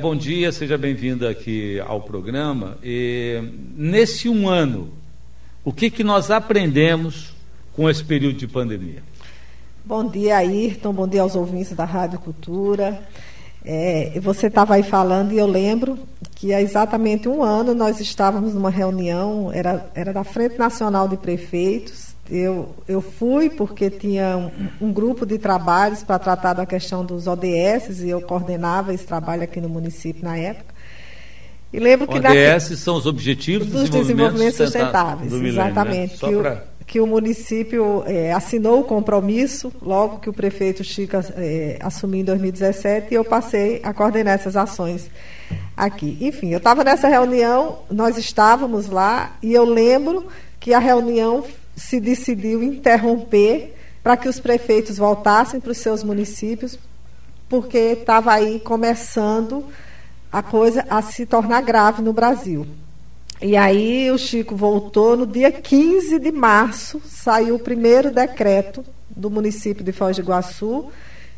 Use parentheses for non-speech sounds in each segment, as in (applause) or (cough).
Bom dia, seja bem-vinda aqui ao programa. E, nesse um ano, o que, que nós aprendemos com esse período de pandemia? Bom dia, Ayrton. Bom dia aos ouvintes da Rádio Cultura. É, você estava aí falando e eu lembro que há exatamente um ano nós estávamos numa reunião, era, era da Frente Nacional de Prefeitos, eu, eu fui porque tinha um, um grupo de trabalhos para tratar da questão dos ODS e eu coordenava esse trabalho aqui no município na época. E lembro que ODS são os objetivos dos desenvolvimento sustentáveis, do exatamente. Milênio, né? que, o, que o município é, assinou o compromisso logo que o prefeito Chica é, assumiu em 2017 e eu passei a coordenar essas ações aqui. Enfim, eu estava nessa reunião, nós estávamos lá e eu lembro que a reunião se decidiu interromper para que os prefeitos voltassem para os seus municípios, porque estava aí começando a coisa a se tornar grave no Brasil. E aí o Chico voltou no dia 15 de março, saiu o primeiro decreto do município de Foz do Iguaçu,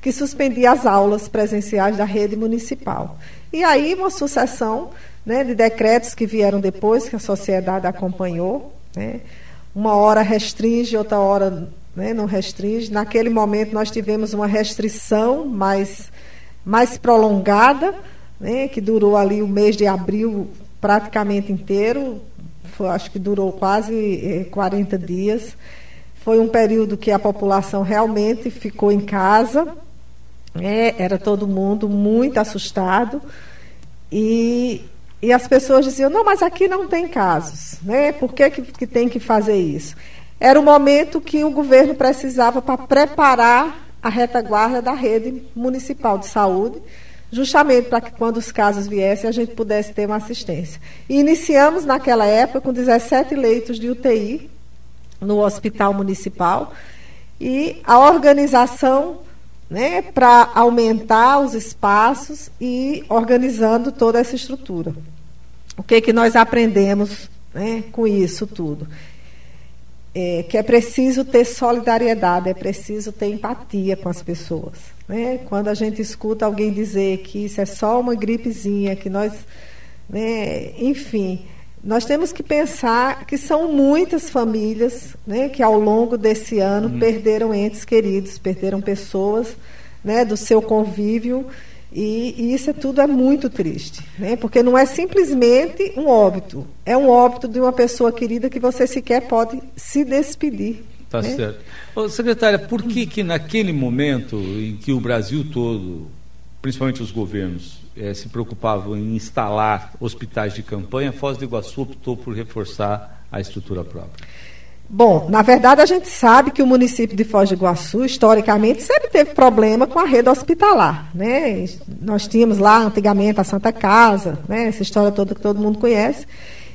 que suspendia as aulas presenciais da rede municipal. E aí uma sucessão né, de decretos que vieram depois, que a sociedade acompanhou, né, uma hora restringe, outra hora né, não restringe. Naquele momento nós tivemos uma restrição mais, mais prolongada, né, que durou ali o mês de abril praticamente inteiro, foi, acho que durou quase 40 eh, dias. Foi um período que a população realmente ficou em casa, né, era todo mundo muito assustado. E, e as pessoas diziam, não, mas aqui não tem casos, né? Por que, que, que tem que fazer isso? Era o momento que o governo precisava para preparar a retaguarda da rede municipal de saúde, justamente para que quando os casos viessem a gente pudesse ter uma assistência. E iniciamos naquela época com 17 leitos de UTI no hospital municipal e a organização né, para aumentar os espaços e organizando toda essa estrutura. O que, que nós aprendemos né, com isso tudo? É, que é preciso ter solidariedade, é preciso ter empatia com as pessoas. Né? Quando a gente escuta alguém dizer que isso é só uma gripezinha, que nós. Né, enfim, nós temos que pensar que são muitas famílias né, que ao longo desse ano uhum. perderam entes queridos, perderam pessoas né, do seu convívio. E, e, isso é tudo é muito triste, né? porque não é simplesmente um óbito, é um óbito de uma pessoa querida que você sequer pode se despedir. Tá né? certo. Ô, secretária, por que que naquele momento em que o Brasil todo, principalmente os governos, eh, se preocupavam em instalar hospitais de campanha, Foz do Iguaçu optou por reforçar a estrutura própria? Bom, na verdade a gente sabe que o município de Foz do Iguaçu, historicamente, sempre teve problema com a rede hospitalar. Né? Nós tínhamos lá antigamente a Santa Casa, né? essa história toda que todo mundo conhece.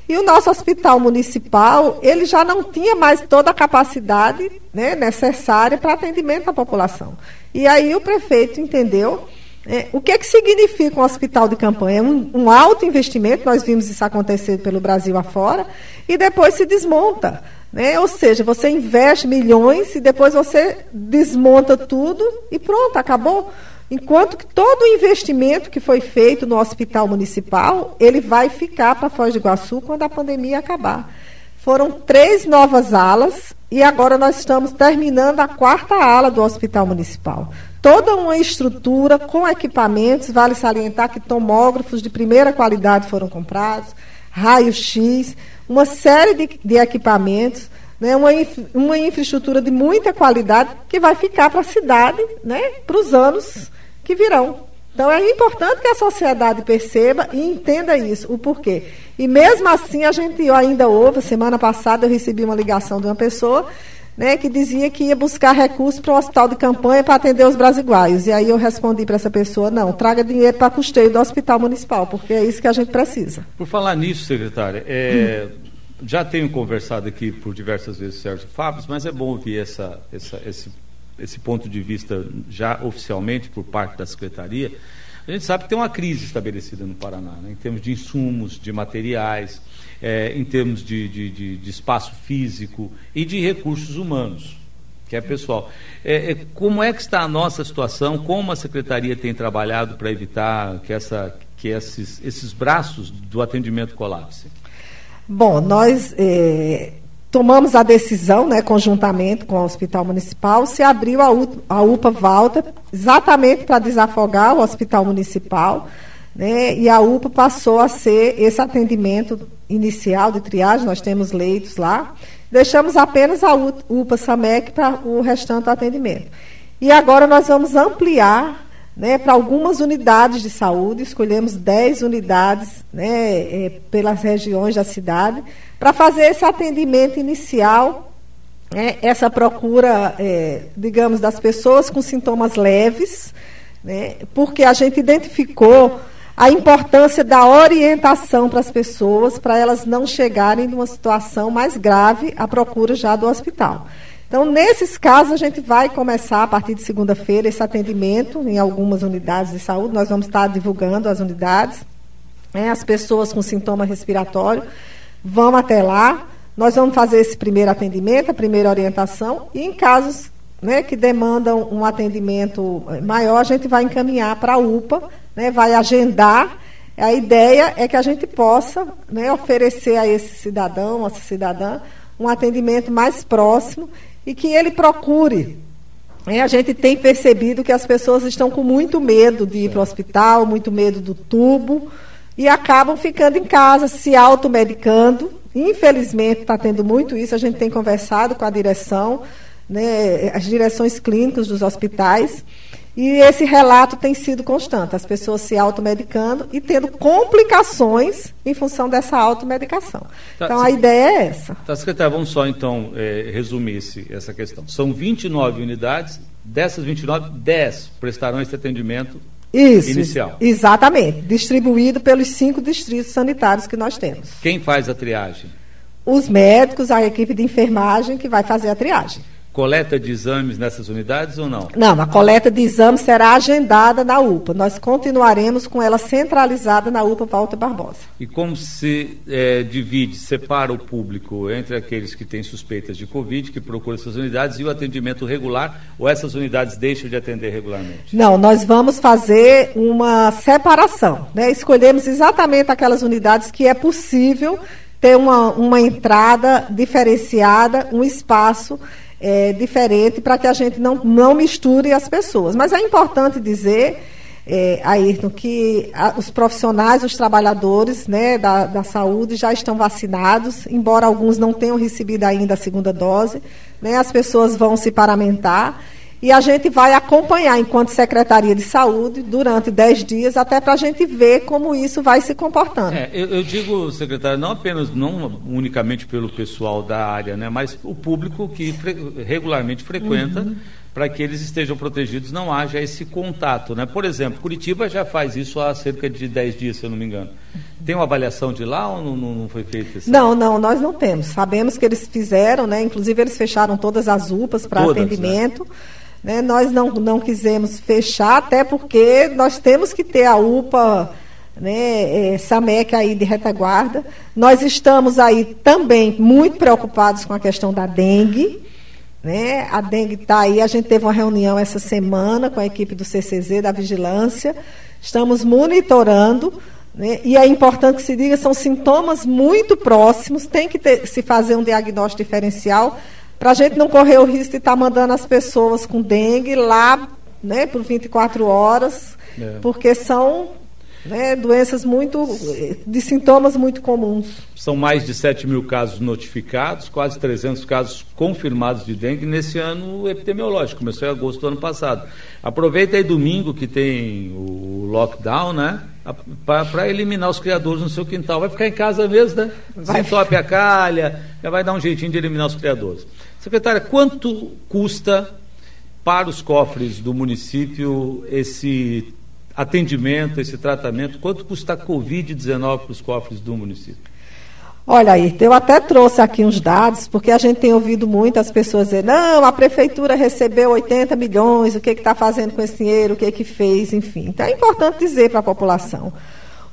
E o nosso hospital municipal, ele já não tinha mais toda a capacidade né, necessária para atendimento à população. E aí o prefeito entendeu é, o que, é que significa um hospital de campanha? Um, um alto investimento, nós vimos isso acontecer pelo Brasil afora, e depois se desmonta. Né? Ou seja, você investe milhões e depois você desmonta tudo e pronto, acabou. Enquanto que todo o investimento que foi feito no hospital municipal, ele vai ficar para Foz do Iguaçu quando a pandemia acabar. Foram três novas alas e agora nós estamos terminando a quarta ala do hospital municipal toda uma estrutura com equipamentos, vale salientar que tomógrafos de primeira qualidade foram comprados, raio-x, uma série de, de equipamentos, né, uma, uma infraestrutura de muita qualidade que vai ficar para a cidade né, para os anos que virão. Então é importante que a sociedade perceba e entenda isso, o porquê. E mesmo assim a gente ainda ouve, semana passada eu recebi uma ligação de uma pessoa né, que dizia que ia buscar recursos para o hospital de campanha para atender os brasileiros. E aí eu respondi para essa pessoa, não, traga dinheiro para custeio do hospital municipal, porque é isso que a gente precisa. Por falar nisso, secretária, é, hum. já tenho conversado aqui por diversas vezes com o Sérgio Fábio, mas é bom ouvir essa, essa, esse, esse ponto de vista já oficialmente por parte da Secretaria. A gente sabe que tem uma crise estabelecida no Paraná, né, em termos de insumos, de materiais, é, em termos de, de, de, de, espaço físico e de recursos humanos. que é pessoal. É, é, como é que está a nossa situação? Como a secretaria tem trabalhado para evitar que, essa, que esses, esses braços do atendimento colapsem? Bom, nós é, tomamos a decisão, né, conjuntamente com o Hospital Municipal, se abriu a, U, a UPA Valda exatamente para desafogar o Hospital Municipal. Né, e a UPA passou a ser esse atendimento inicial de triagem, nós temos leitos lá, Deixamos apenas a UPA SAMEC para o restante atendimento. E agora nós vamos ampliar né, para algumas unidades de saúde, escolhemos 10 unidades né, é, pelas regiões da cidade, para fazer esse atendimento inicial, né, essa procura, é, digamos, das pessoas com sintomas leves, né, porque a gente identificou a importância da orientação para as pessoas, para elas não chegarem numa situação mais grave à procura já do hospital. Então, nesses casos, a gente vai começar, a partir de segunda-feira, esse atendimento em algumas unidades de saúde. Nós vamos estar divulgando as unidades. Né? As pessoas com sintoma respiratório vão até lá. Nós vamos fazer esse primeiro atendimento, a primeira orientação. E em casos né, que demandam um atendimento maior, a gente vai encaminhar para a UPA né, vai agendar. A ideia é que a gente possa né, oferecer a esse cidadão, a essa cidadã, um atendimento mais próximo e que ele procure. É, a gente tem percebido que as pessoas estão com muito medo de ir para o hospital, muito medo do tubo, e acabam ficando em casa, se automedicando. Infelizmente, está tendo muito isso. A gente tem conversado com a direção, né, as direções clínicas dos hospitais. E esse relato tem sido constante, as pessoas se automedicando e tendo complicações em função dessa automedicação. Tá, então, a ideia é essa. Tá, secretária, vamos só então é, resumir esse, essa questão. São 29 unidades, dessas 29, 10 prestarão esse atendimento Isso, inicial. Exatamente, distribuído pelos cinco distritos sanitários que nós temos. Quem faz a triagem? Os médicos, a equipe de enfermagem que vai fazer a triagem coleta de exames nessas unidades ou não? Não, a coleta de exames será agendada na UPA. Nós continuaremos com ela centralizada na UPA Walter Barbosa. E como se é, divide, separa o público entre aqueles que têm suspeitas de Covid, que procuram essas unidades, e o atendimento regular, ou essas unidades deixam de atender regularmente? Não, nós vamos fazer uma separação. Né? Escolhemos exatamente aquelas unidades que é possível ter uma, uma entrada diferenciada, um espaço é, diferente para que a gente não, não misture as pessoas. Mas é importante dizer, é, Ayrton, que a, os profissionais, os trabalhadores né, da, da saúde já estão vacinados, embora alguns não tenham recebido ainda a segunda dose. Né, as pessoas vão se paramentar e a gente vai acompanhar, enquanto Secretaria de Saúde, durante 10 dias, até para a gente ver como isso vai se comportando. É, eu, eu, digo, secretário, não apenas, não unicamente pelo pessoal da área, né, mas o público que fre regularmente frequenta. Uhum para que eles estejam protegidos, não haja esse contato. Né? Por exemplo, Curitiba já faz isso há cerca de 10 dias, se eu não me engano. Tem uma avaliação de lá ou não, não foi feita? Assim? Não, não, nós não temos. Sabemos que eles fizeram, né? inclusive eles fecharam todas as UPAs para né? atendimento. Né? Né? Nós não, não quisemos fechar, até porque nós temos que ter a UPA né, é, SAMEC aí de retaguarda. Nós estamos aí também muito preocupados com a questão da dengue. Né? A dengue está aí, a gente teve uma reunião essa semana com a equipe do CCZ, da Vigilância. Estamos monitorando. Né? E é importante que se diga, são sintomas muito próximos, tem que ter, se fazer um diagnóstico diferencial para a gente não correr o risco de estar tá mandando as pessoas com dengue lá né, por 24 horas, é. porque são né, doenças muito, de sintomas muito comuns. São mais de 7 mil casos notificados, quase 300 casos confirmados de dengue nesse ano epidemiológico, começou em agosto do ano passado. Aproveita aí domingo que tem o lockdown, né? Para eliminar os criadores no seu quintal. Vai ficar em casa mesmo, né? Vai. Se tope a calha, já vai dar um jeitinho de eliminar os criadores. Secretária, quanto custa para os cofres do município esse atendimento, esse tratamento? Quanto custa a Covid-19 para os cofres do município? Olha aí, eu até trouxe aqui uns dados, porque a gente tem ouvido muitas pessoas dizer, não, a prefeitura recebeu 80 milhões, o que está fazendo com esse dinheiro, o que, que fez, enfim. Então é importante dizer para a população.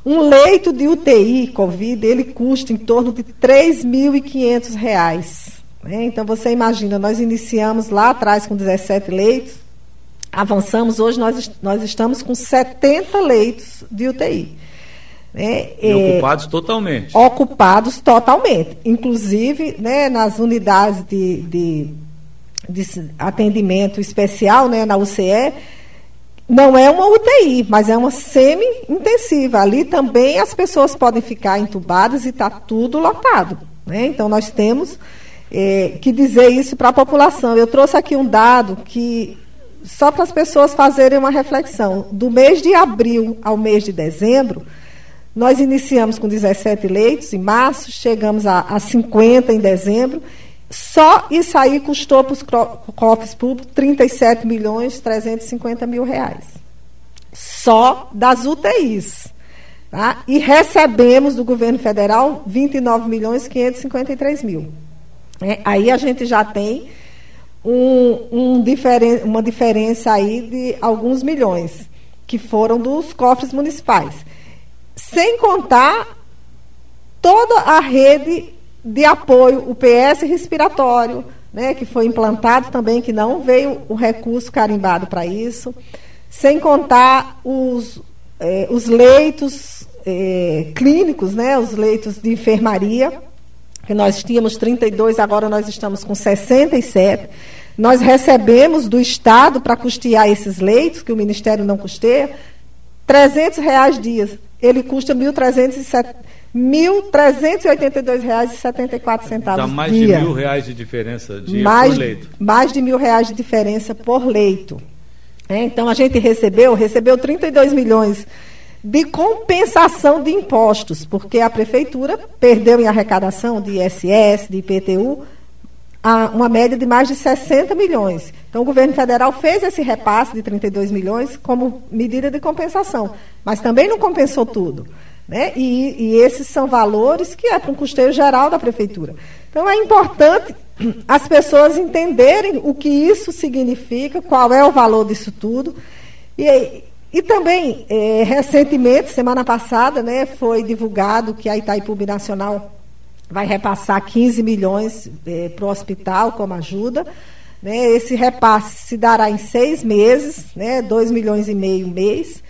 Um leito de UTI Covid, ele custa em torno de R$ 3.500 Né? Então você imagina, nós iniciamos lá atrás com 17 leitos, avançamos, hoje nós, nós estamos com 70 leitos de UTI. Né? E é, ocupados totalmente. Ocupados totalmente. Inclusive, né, nas unidades de, de, de atendimento especial, né, na UCE, não é uma UTI, mas é uma semi-intensiva. Ali também as pessoas podem ficar entubadas e está tudo lotado. Né? Então, nós temos é, que dizer isso para a população. Eu trouxe aqui um dado que, só para as pessoas fazerem uma reflexão, do mês de abril ao mês de dezembro, nós iniciamos com 17 leitos em março, chegamos a, a 50 em dezembro. Só isso aí custou para os cofres públicos 37 milhões 350 mil reais. Só das UTIs. Tá? E recebemos do governo federal 29 milhões 553 mil. É, aí a gente já tem um, um diferen, uma diferença aí de alguns milhões que foram dos cofres municipais sem contar toda a rede de apoio, o PS respiratório, né, que foi implantado também, que não veio o recurso carimbado para isso, sem contar os, eh, os leitos eh, clínicos, né, os leitos de enfermaria, que nós tínhamos 32, agora nós estamos com 67. Nós recebemos do Estado para custear esses leitos, que o Ministério não custeia, 300 reais dias ele custa R$ 1.382,74. Dá mais dia. de mil reais de diferença de mais, por leito. Mais de mil reais de diferença por leito. É, então a gente recebeu, recebeu 32 milhões de compensação de impostos, porque a prefeitura perdeu em arrecadação de ISS, de IPTU, a uma média de mais de 60 milhões. Então, o governo federal fez esse repasse de 32 milhões como medida de compensação, mas também não compensou tudo. Né? E, e esses são valores que é para um custeio geral da prefeitura. Então, é importante (clears throat) as pessoas entenderem o que isso significa, qual é o valor disso tudo. E, e também, é, recentemente, semana passada, né, foi divulgado que a Itaipu Nacional vai repassar 15 milhões é, para o hospital como ajuda. Né? Esse repasse se dará em seis meses, né? 2 milhões e meio mês,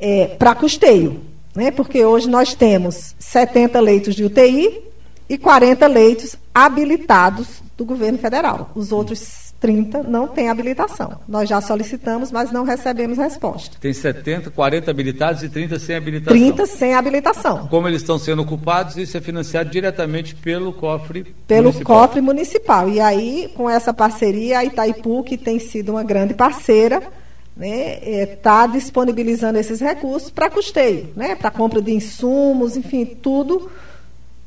é, para custeio. Né? Porque hoje nós temos 70 leitos de UTI e 40 leitos habilitados do governo federal. Os outros 30 não tem habilitação. Nós já solicitamos, mas não recebemos resposta. Tem 70, 40 habilitados e 30 sem habilitação. 30 sem habilitação. Como eles estão sendo ocupados, isso é financiado diretamente pelo cofre pelo municipal. cofre municipal. E aí, com essa parceria, a Itaipu, que tem sido uma grande parceira, está né, é, tá disponibilizando esses recursos para custeio, né, para compra de insumos, enfim, tudo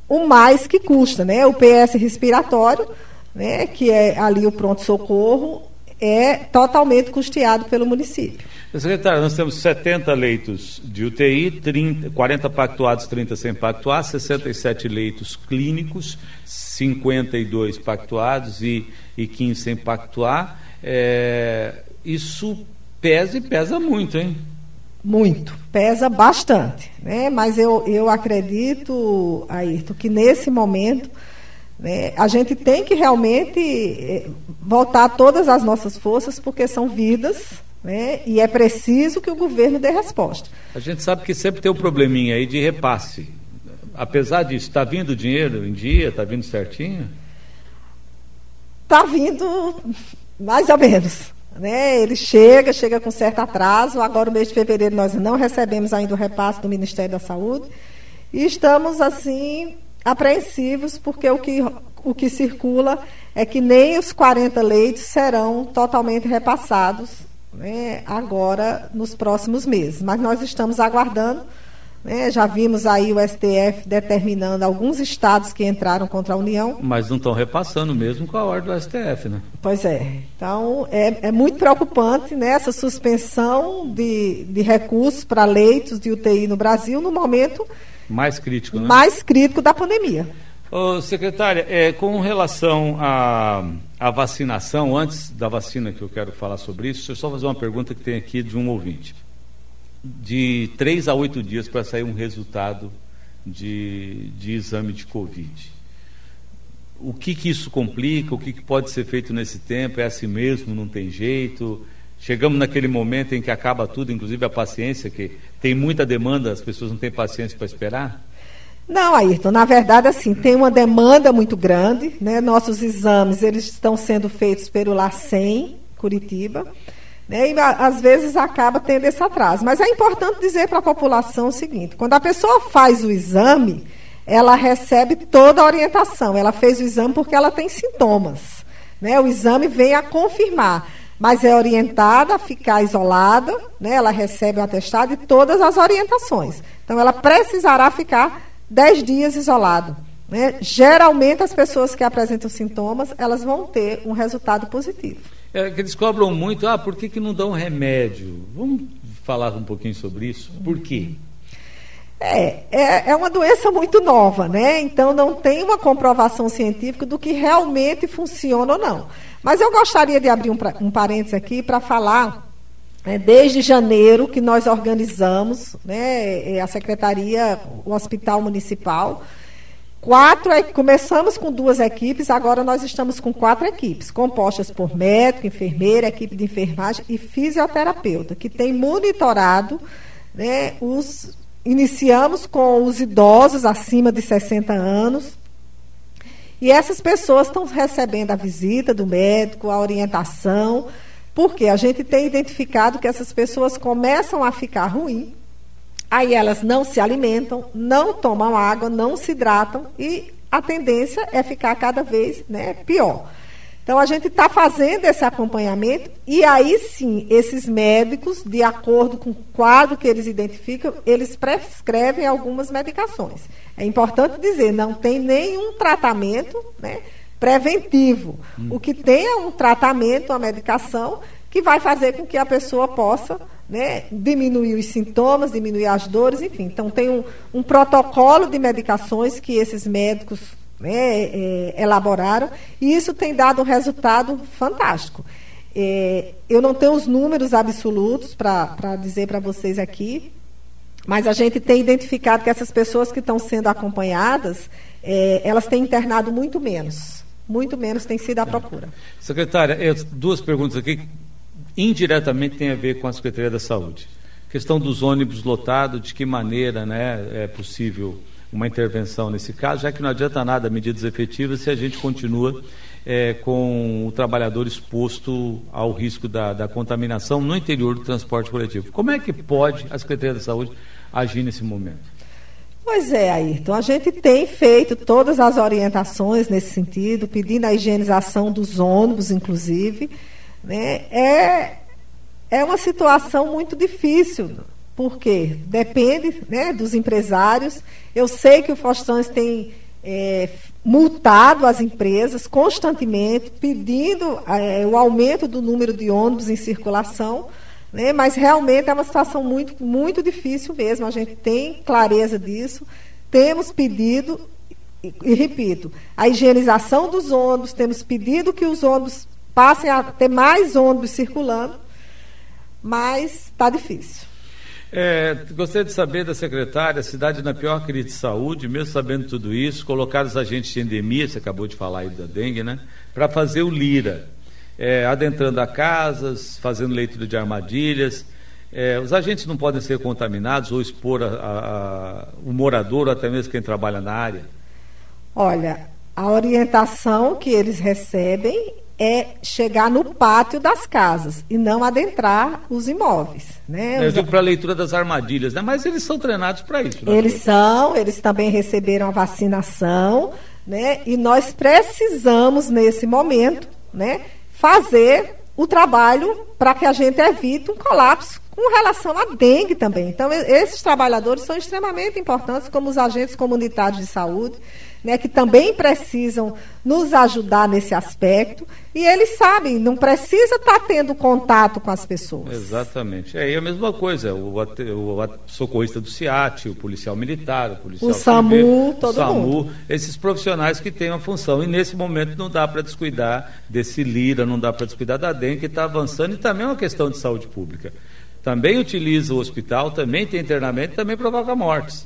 o mais que custa. Né? O PS respiratório né, que é ali o pronto-socorro, é totalmente custeado pelo município. Secretário, nós temos 70 leitos de UTI, 30, 40 pactuados, 30 sem pactuar, 67 leitos clínicos, 52 pactuados e, e 15 sem pactuar. É, isso pesa e pesa muito, hein? Muito, pesa bastante. Né? Mas eu, eu acredito, Ayrton, que nesse momento né? A gente tem que realmente eh, voltar todas as nossas forças, porque são vidas, né? e é preciso que o governo dê resposta. A gente sabe que sempre tem um probleminha aí de repasse. Apesar disso, está vindo dinheiro em dia? Está vindo certinho? Está vindo mais ou menos. Né? Ele chega, chega com certo atraso. Agora, o mês de fevereiro, nós não recebemos ainda o repasse do Ministério da Saúde. E estamos, assim, apreensivos, porque o que, o que circula é que nem os 40 leitos serão totalmente repassados né, agora nos próximos meses. Mas nós estamos aguardando. Né, já vimos aí o STF determinando alguns estados que entraram contra a União. Mas não estão repassando mesmo com a ordem do STF, né? Pois é. Então, é, é muito preocupante né, essa suspensão de, de recursos para leitos de UTI no Brasil no momento mais crítico, né? Mais crítico da pandemia. Ô, secretária, é, com relação à, à vacinação, antes da vacina que eu quero falar sobre isso, deixa eu só fazer uma pergunta que tem aqui de um ouvinte. De três a oito dias para sair um resultado de, de exame de Covid. o que, que isso complica, o que, que pode ser feito nesse tempo, é assim mesmo, não tem jeito. Chegamos naquele momento em que acaba tudo, inclusive a paciência, que tem muita demanda, as pessoas não têm paciência para esperar? Não, Ayrton, na verdade, assim, tem uma demanda muito grande, né? Nossos exames, eles estão sendo feitos pelo LACEN, Curitiba, né? e às vezes acaba tendo esse atraso. Mas é importante dizer para a população o seguinte, quando a pessoa faz o exame, ela recebe toda a orientação. Ela fez o exame porque ela tem sintomas. Né? O exame vem a confirmar, mas é orientada a ficar isolada, né? ela recebe o atestado e todas as orientações. Então, ela precisará ficar 10 dias isolado. Né? Geralmente, as pessoas que apresentam sintomas, elas vão ter um resultado positivo. É que eles cobram muito, ah, por que, que não dão remédio? Vamos falar um pouquinho sobre isso? Por quê? É, é, é, uma doença muito nova, né? Então não tem uma comprovação científica do que realmente funciona ou não. Mas eu gostaria de abrir um, um parênteses aqui para falar, né, desde janeiro, que nós organizamos, né, a Secretaria, o Hospital Municipal. Quatro, começamos com duas equipes, agora nós estamos com quatro equipes, compostas por médico, enfermeira, equipe de enfermagem e fisioterapeuta, que tem monitorado né, os Iniciamos com os idosos acima de 60 anos. E essas pessoas estão recebendo a visita do médico, a orientação, porque a gente tem identificado que essas pessoas começam a ficar ruim, aí elas não se alimentam, não tomam água, não se hidratam e a tendência é ficar cada vez né, pior. Então, a gente está fazendo esse acompanhamento e aí sim, esses médicos, de acordo com o quadro que eles identificam, eles prescrevem algumas medicações. É importante dizer, não tem nenhum tratamento né, preventivo. Hum. O que tem é um tratamento, uma medicação, que vai fazer com que a pessoa possa né, diminuir os sintomas, diminuir as dores, enfim. Então, tem um, um protocolo de medicações que esses médicos né, é, elaboraram, e isso tem dado um resultado fantástico. É, eu não tenho os números absolutos para dizer para vocês aqui, mas a gente tem identificado que essas pessoas que estão sendo acompanhadas, é, elas têm internado muito menos. Muito menos tem sido a procura. Secretária, duas perguntas aqui, indiretamente tem a ver com a Secretaria da Saúde. Questão dos ônibus lotados, de que maneira né, é possível uma intervenção nesse caso, já que não adianta nada medidas efetivas se a gente continua é, com o trabalhador exposto ao risco da, da, contaminação no interior do transporte coletivo. Como é que pode a Secretaria da Saúde agir nesse momento? Pois é, Ayrton, a gente tem feito todas as orientações nesse sentido, pedindo a higienização dos ônibus, inclusive. Né? É, é uma situação muito difícil porque depende né, dos empresários. Eu sei que o Faustões tem é, multado as empresas constantemente, pedindo é, o aumento do número de ônibus em circulação, né, mas realmente é uma situação muito, muito difícil mesmo. A gente tem clareza disso, temos pedido, e, e repito, a higienização dos ônibus, temos pedido que os ônibus passem a ter mais ônibus circulando, mas está difícil. É, gostaria de saber da secretária, a cidade na pior crise de saúde, mesmo sabendo tudo isso, colocar os agentes de endemia, você acabou de falar aí da dengue, né? Para fazer o LIRA, é, adentrando a casas, fazendo leitura de armadilhas. É, os agentes não podem ser contaminados ou expor a, a, a, o morador ou até mesmo quem trabalha na área? Olha, a orientação que eles recebem é chegar no pátio das casas e não adentrar os imóveis. Né? Eu digo para a leitura das armadilhas, né? mas eles são treinados para isso. Né? Eles são, eles também receberam a vacinação, né? e nós precisamos, nesse momento, né, fazer o trabalho para que a gente evite um colapso com relação à dengue também. Então, esses trabalhadores são extremamente importantes como os agentes comunitários de saúde né, que também precisam nos ajudar nesse aspecto. E eles sabem, não precisa estar tá tendo contato com as pessoas. Exatamente. É a mesma coisa, o, o, o socorrista do CIAT, o policial militar, o policial o SAMU, todo o SAMU, mundo. esses profissionais que têm uma função. E nesse momento não dá para descuidar desse LIRA, não dá para descuidar da DEM, que está avançando, e também é uma questão de saúde pública. Também utiliza o hospital, também tem internamento, também provoca mortes.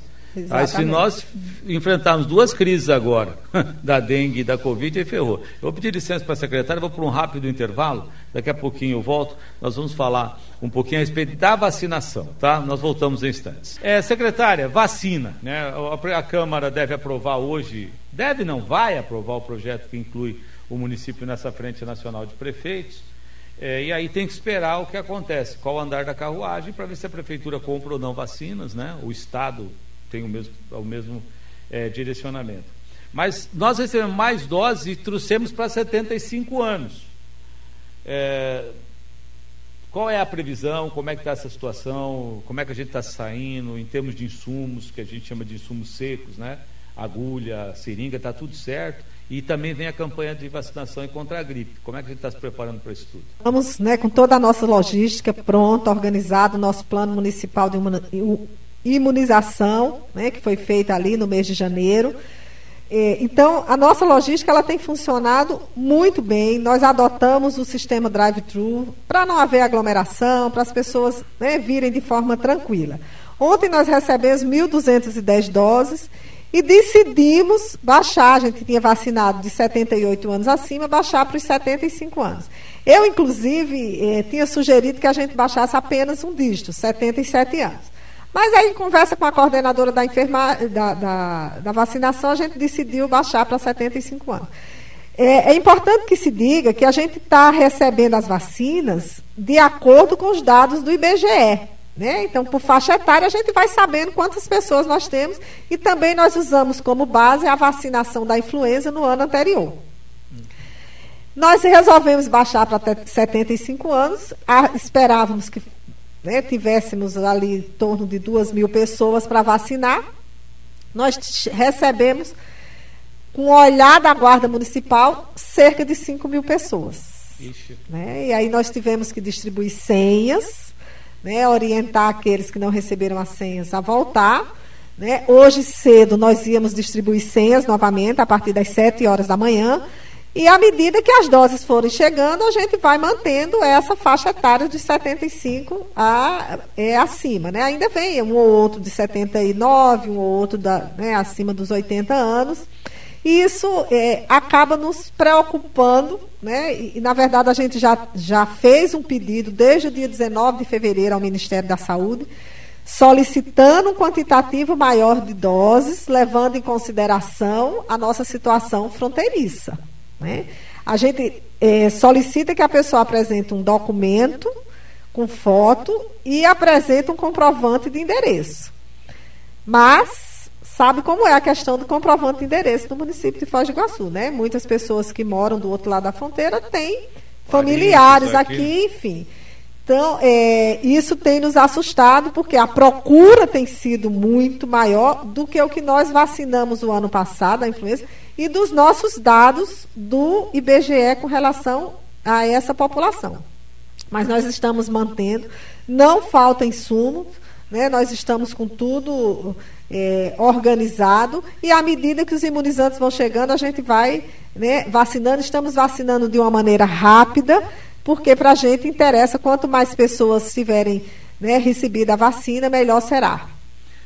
Aí se nós enfrentarmos duas crises agora, (laughs) da dengue e da Covid, aí ferrou. Eu vou pedir licença para a secretária, vou para um rápido intervalo, daqui a pouquinho eu volto, nós vamos falar um pouquinho a respeito da vacinação, tá? Nós voltamos em instantes. É, secretária, vacina, né? A, a Câmara deve aprovar hoje, deve não, vai aprovar o projeto que inclui o município nessa frente nacional de prefeitos. É, e aí tem que esperar o que acontece, qual o andar da carruagem, para ver se a prefeitura compra ou não vacinas, né? O Estado tem o mesmo, o mesmo é, direcionamento. Mas nós recebemos mais doses e trouxemos para 75 anos. É, qual é a previsão? Como é que está essa situação? Como é que a gente está saindo em termos de insumos, que a gente chama de insumos secos, né? Agulha, seringa, está tudo certo. E também vem a campanha de vacinação contra a gripe. Como é que a gente está se preparando para isso tudo? Estamos né, com toda a nossa logística pronta, organizado, nosso plano municipal de imunização, né, que foi feita ali no mês de janeiro. É, então, a nossa logística ela tem funcionado muito bem. Nós adotamos o sistema drive-thru para não haver aglomeração, para as pessoas né, virem de forma tranquila. Ontem nós recebemos 1.210 doses e decidimos baixar, a gente tinha vacinado de 78 anos acima, baixar para os 75 anos. Eu, inclusive, eh, tinha sugerido que a gente baixasse apenas um dígito, 77 anos. Mas aí, em conversa com a coordenadora da, enferma, da, da, da vacinação, a gente decidiu baixar para 75 anos. É, é, importante que se diga que a gente está recebendo as vacinas de acordo com os dados do IBGE. Né? Então, por faixa etária, a gente vai sabendo quantas pessoas nós temos e também nós usamos como base a vacinação da influenza no ano anterior. Nós resolvemos baixar para 75 anos, esperávamos que né, tivéssemos ali em torno de duas mil pessoas para vacinar. Nós recebemos, com o olhar da Guarda Municipal, cerca de 5 mil pessoas. Né? E aí nós tivemos que distribuir senhas né, orientar aqueles que não receberam as senhas a voltar. Né? Hoje cedo nós íamos distribuir senhas novamente, a partir das 7 horas da manhã. E à medida que as doses forem chegando, a gente vai mantendo essa faixa etária de 75 a, é, acima. Né? Ainda vem um ou outro de 79, um ou outro da, né, acima dos 80 anos. E isso é, acaba nos preocupando, né? E, na verdade, a gente já, já fez um pedido desde o dia 19 de fevereiro ao Ministério da Saúde, solicitando um quantitativo maior de doses, levando em consideração a nossa situação fronteiriça. Né? A gente é, solicita que a pessoa apresente um documento com foto e apresente um comprovante de endereço. Mas sabe como é a questão do comprovante de endereço no município de Foz do Iguaçu, né? Muitas pessoas que moram do outro lado da fronteira têm familiares aqui, enfim. Então, é, isso tem nos assustado, porque a procura tem sido muito maior do que o que nós vacinamos o ano passado, a influenza, e dos nossos dados do IBGE com relação a essa população. Mas nós estamos mantendo, não falta insumo, né? nós estamos com tudo é, organizado e à medida que os imunizantes vão chegando, a gente vai né, vacinando. Estamos vacinando de uma maneira rápida, porque para a gente interessa quanto mais pessoas tiverem né, recebido a vacina, melhor será.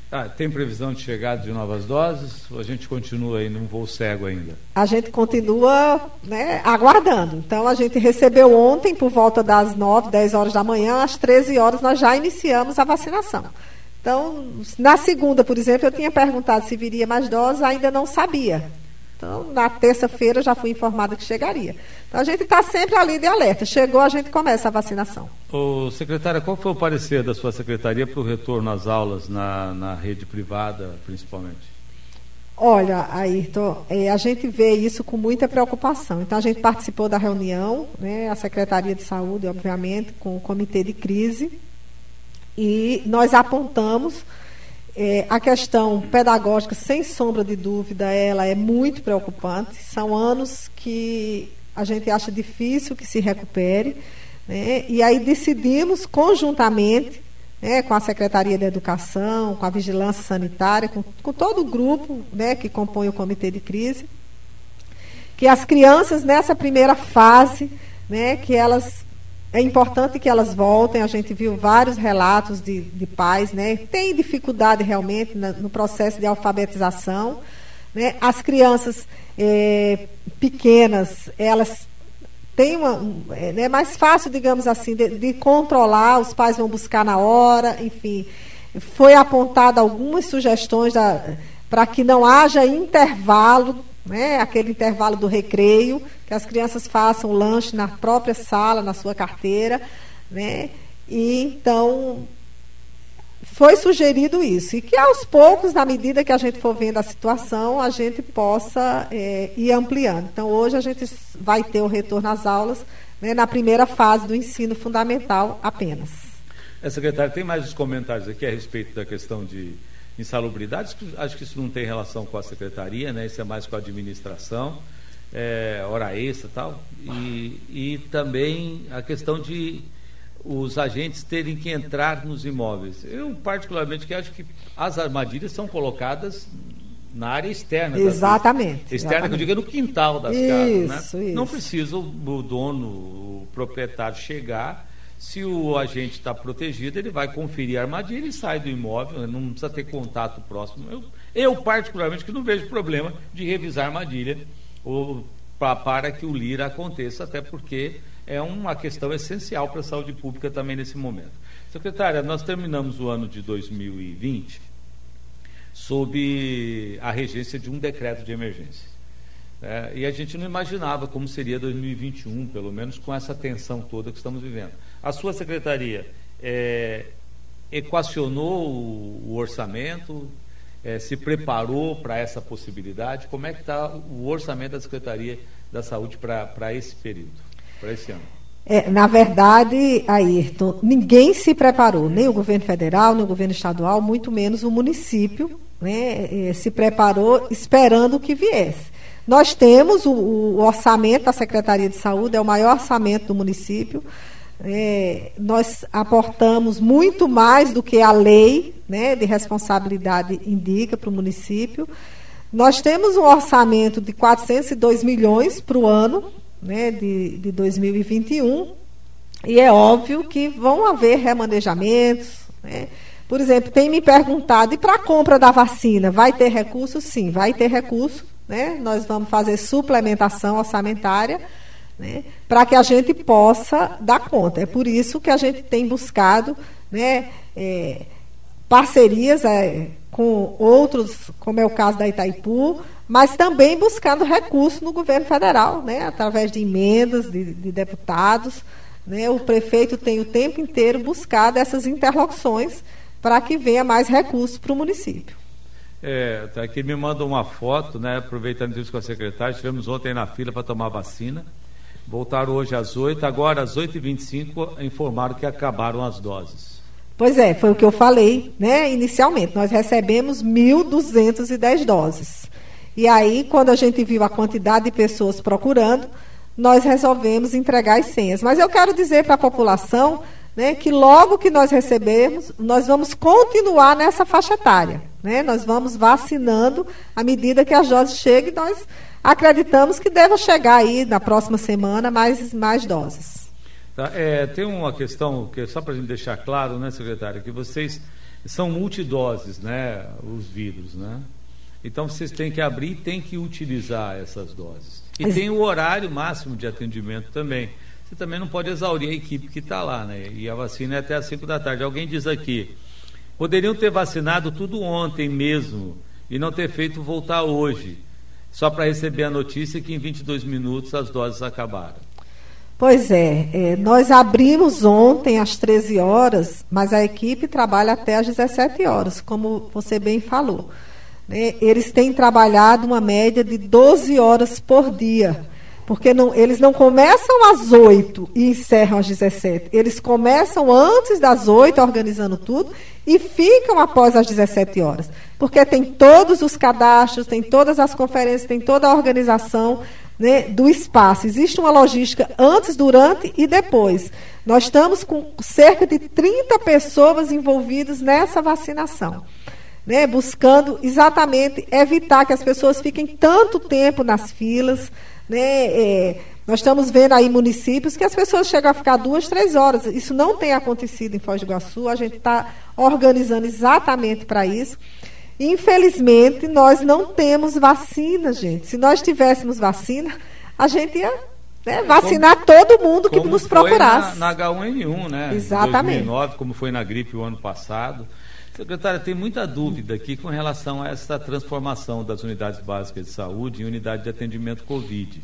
Ah, tem previsão de chegada de novas doses ou a gente continua aí num voo cego ainda? A gente continua né, aguardando. Então, a gente recebeu ontem, por volta das 9, 10 horas da manhã, às 13 horas, nós já iniciamos a vacinação. Então, na segunda, por exemplo, eu tinha perguntado se viria mais doses, ainda não sabia. Então, na terça-feira já fui informada que chegaria. Então, a gente está sempre ali de alerta. Chegou, a gente começa a vacinação. Ô, secretária, qual foi o parecer da sua secretaria para o retorno às aulas na, na rede privada, principalmente? Olha, Ayrton, é, a gente vê isso com muita preocupação. Então, a gente participou da reunião, né, a Secretaria de Saúde, obviamente, com o Comitê de Crise, e nós apontamos é, a questão pedagógica, sem sombra de dúvida, ela é muito preocupante. São anos que a gente acha difícil que se recupere. Né? E aí decidimos conjuntamente, né, com a Secretaria de Educação, com a Vigilância Sanitária, com, com todo o grupo né, que compõe o Comitê de Crise, que as crianças nessa primeira fase, né, que elas é importante que elas voltem. A gente viu vários relatos de, de pais, né? Tem dificuldade realmente no processo de alfabetização. Né? As crianças é, pequenas, elas têm uma. É né, mais fácil, digamos assim, de, de controlar, os pais vão buscar na hora, enfim. Foi apontada algumas sugestões para que não haja intervalo né, aquele intervalo do recreio, que as crianças façam o lanche na própria sala, na sua carteira, né? E então foi sugerido isso e que aos poucos, na medida que a gente for vendo a situação, a gente possa é, ir ampliando. Então hoje a gente vai ter o retorno às aulas né, na primeira fase do ensino fundamental apenas. É, secretária, tem mais os comentários aqui a respeito da questão de insalubridade, acho que isso não tem relação com a secretaria, né? isso é mais com a administração, é, hora extra e tal. E, também a questão de os agentes terem que entrar nos imóveis. Eu, particularmente, que acho que as armadilhas são colocadas na área externa. Exatamente. Externa, exatamente. que eu digo, é no quintal das isso, casas. Né? Isso. Não precisa o dono, o proprietário chegar se o agente está protegido, ele vai conferir a armadilha e sai do imóvel, né? não precisa ter contato próximo. Eu, eu particularmente, que não vejo problema de revisar a armadilha ou, pra, para que o LIRA aconteça, até porque é uma questão essencial para a saúde pública também nesse momento. Secretária, nós terminamos o ano de 2020 sob a regência de um decreto de emergência. É, e a gente não imaginava como seria 2021, pelo menos com essa tensão toda que estamos vivendo. A sua secretaria é, equacionou o, orçamento, é, se preparou para essa possibilidade? Como é que está o orçamento da Secretaria da Saúde para esse período, para esse ano? É, na verdade, Ayrton, ninguém se preparou, nem o governo federal, nem o governo estadual, muito menos o município, né, é, se preparou esperando o que viesse. Nós temos o, o, orçamento da Secretaria de Saúde, é o maior orçamento do município, é, nós aportamos muito mais do que a lei né, de responsabilidade indica para o município. Nós temos um orçamento de 402 milhões para o ano né, de, de 2021 e é óbvio que vão haver remanejamentos. Né? Por exemplo, tem me perguntado, e para a compra da vacina, vai ter recurso? Sim, vai ter recurso. Né? Nós vamos fazer suplementação orçamentária né, para que a gente possa dar conta. É por isso que a gente tem buscado né, é, parcerias é, com outros, como é o caso da Itaipu, mas também buscando recursos no governo federal, né, através de emendas de, de deputados. Né, o prefeito tem o tempo inteiro buscado essas interlocuções para que venha mais recursos para o município. É, tá aqui me manda uma foto, né, aproveitando isso com a secretária, estivemos ontem na fila para tomar vacina. Voltaram hoje às 8, agora às 8h25 informaram que acabaram as doses. Pois é, foi o que eu falei né, inicialmente. Nós recebemos 1.210 doses. E aí, quando a gente viu a quantidade de pessoas procurando, nós resolvemos entregar as senhas. Mas eu quero dizer para a população né, que logo que nós recebermos, nós vamos continuar nessa faixa etária. Né? Nós vamos vacinando à medida que as doses cheguem, nós acreditamos que deva chegar aí na próxima semana mais, mais doses. Tá, é, tem uma questão que só para a gente deixar claro, né, secretária, que vocês são multidoses, né, os vidros, né? Então vocês têm que abrir e têm que utilizar essas doses. E Mas... tem o horário máximo de atendimento também. Você também não pode exaurir a equipe que está lá, né? E a vacina é até às 5 da tarde. Alguém diz aqui, poderiam ter vacinado tudo ontem mesmo e não ter feito voltar hoje só para receber a notícia que em 22 minutos as doses acabaram. Pois é, é, nós abrimos ontem às 13 horas, mas a equipe trabalha até às 17 horas, como você bem falou. Né? Eles têm trabalhado uma média de 12 horas por dia porque não, eles não começam às 8 e encerram às 17. Eles começam antes das 8, organizando tudo, e ficam após as 17 horas. Porque tem todos os cadastros, tem todas as conferências, tem toda a organização né, do espaço. Existe uma logística antes, durante e depois. Nós estamos com cerca de 30 pessoas envolvidas nessa vacinação. Né, buscando exatamente evitar que as pessoas fiquem tanto tempo nas filas, né, é, Nós estamos vendo aí municípios que as pessoas chegam a ficar duas, três horas. Isso não tem acontecido em Foz do Iguaçu. A gente está organizando exatamente para isso. Infelizmente, nós não temos vacina, gente. Se nós tivéssemos vacina, a gente ia né, vacinar como, todo mundo que nos procurasse. Na, na H1N1, né? Exatamente. Em 2009, como foi na gripe o ano passado. Secretária, tem muita dúvida aqui com relação a essa transformação das unidades básicas de saúde em unidade de atendimento Covid.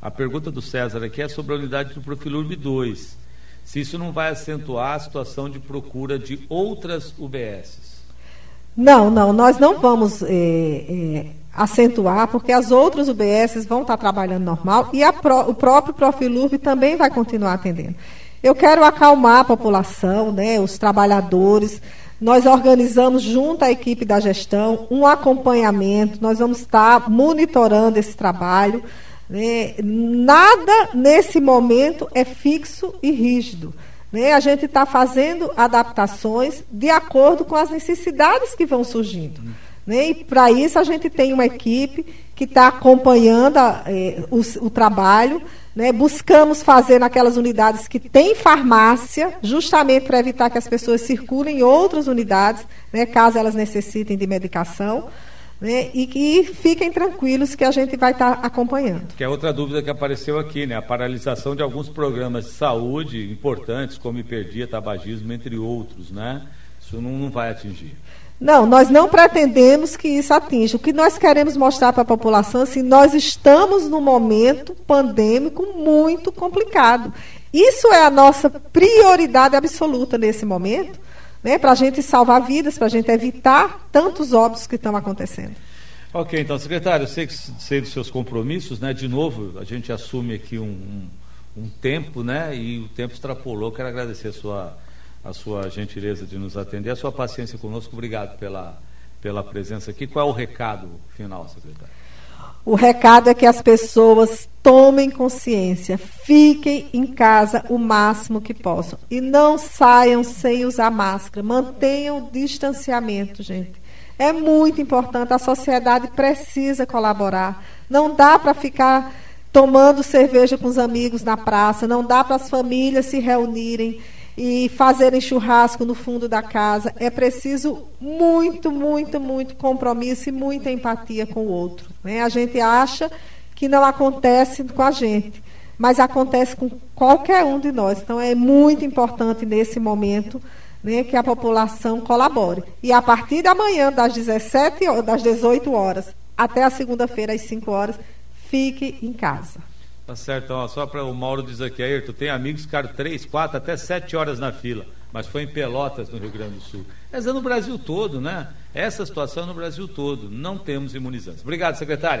A pergunta do César aqui é sobre a unidade do Profilurb 2. Se isso não vai acentuar a situação de procura de outras UBSs. Não, não, nós não vamos é, é, acentuar, porque as outras UBSs vão estar trabalhando normal e pro, o próprio Profilurb também vai continuar atendendo. Eu quero acalmar a população, né, os trabalhadores. Nós organizamos, junto à equipe da gestão, um acompanhamento, nós vamos estar monitorando esse trabalho. Né? Nada nesse momento é fixo e rígido. Né? A gente está fazendo adaptações de acordo com as necessidades que vão surgindo. Né? E para isso a gente tem uma equipe que está acompanhando a, eh, o, o, trabalho. Né? Buscamos fazer naquelas unidades que tem farmácia, justamente para evitar que as pessoas circulem em outras unidades, né? caso elas necessitem de medicação. Né? E que fiquem tranquilos que a gente vai estar tá acompanhando. Que é outra dúvida que apareceu aqui, né? A paralisação de alguns programas de saúde importantes, como hiperdia, tabagismo, entre outros, né? Isso não, não vai atingir. Não, nós não pretendemos que isso atinja. O que nós queremos mostrar para a população é assim, nós estamos num momento pandêmico muito complicado. Isso é a nossa prioridade absoluta nesse momento né, para a gente salvar vidas, para a gente evitar tantos óbitos que estão acontecendo. Ok, então, secretário, eu sei, que, sei dos seus compromissos, né? De novo, a gente assume aqui um, um, um tempo, né? E o tempo extrapolou. Quero agradecer a sua, a sua gentileza de nos atender, a sua paciência conosco. Obrigado pela, pela presença aqui. Qual é o recado final, secretário? O recado é que as pessoas tomem consciência, fiquem em casa o máximo que possam e não saiam sem usar máscara. Mantenham o distanciamento, gente. É muito importante, a sociedade precisa colaborar. Não dá para ficar tomando cerveja com os amigos na praça, não dá para as famílias se reunirem e fazerem churrasco no fundo da casa. É preciso muito, muito, muito compromisso e muita empatia com o outro. Né? A gente acha que não acontece com a gente, mas acontece com qualquer um de nós. Então é muito importante nesse momento né, que a população colabore. E a partir da manhã, das 17 das 18 horas até a segunda-feira, às 5 horas, fique em casa. Tá certo, ó, só para o Mauro dizer aqui, Ayrton, tem amigos que ficaram 3, 4, até 7 horas na fila, mas foi em Pelotas, no Rio Grande do Sul. Essa é no Brasil todo, né? Essa situação é no Brasil todo. Não temos imunizantes. Obrigado, secretária.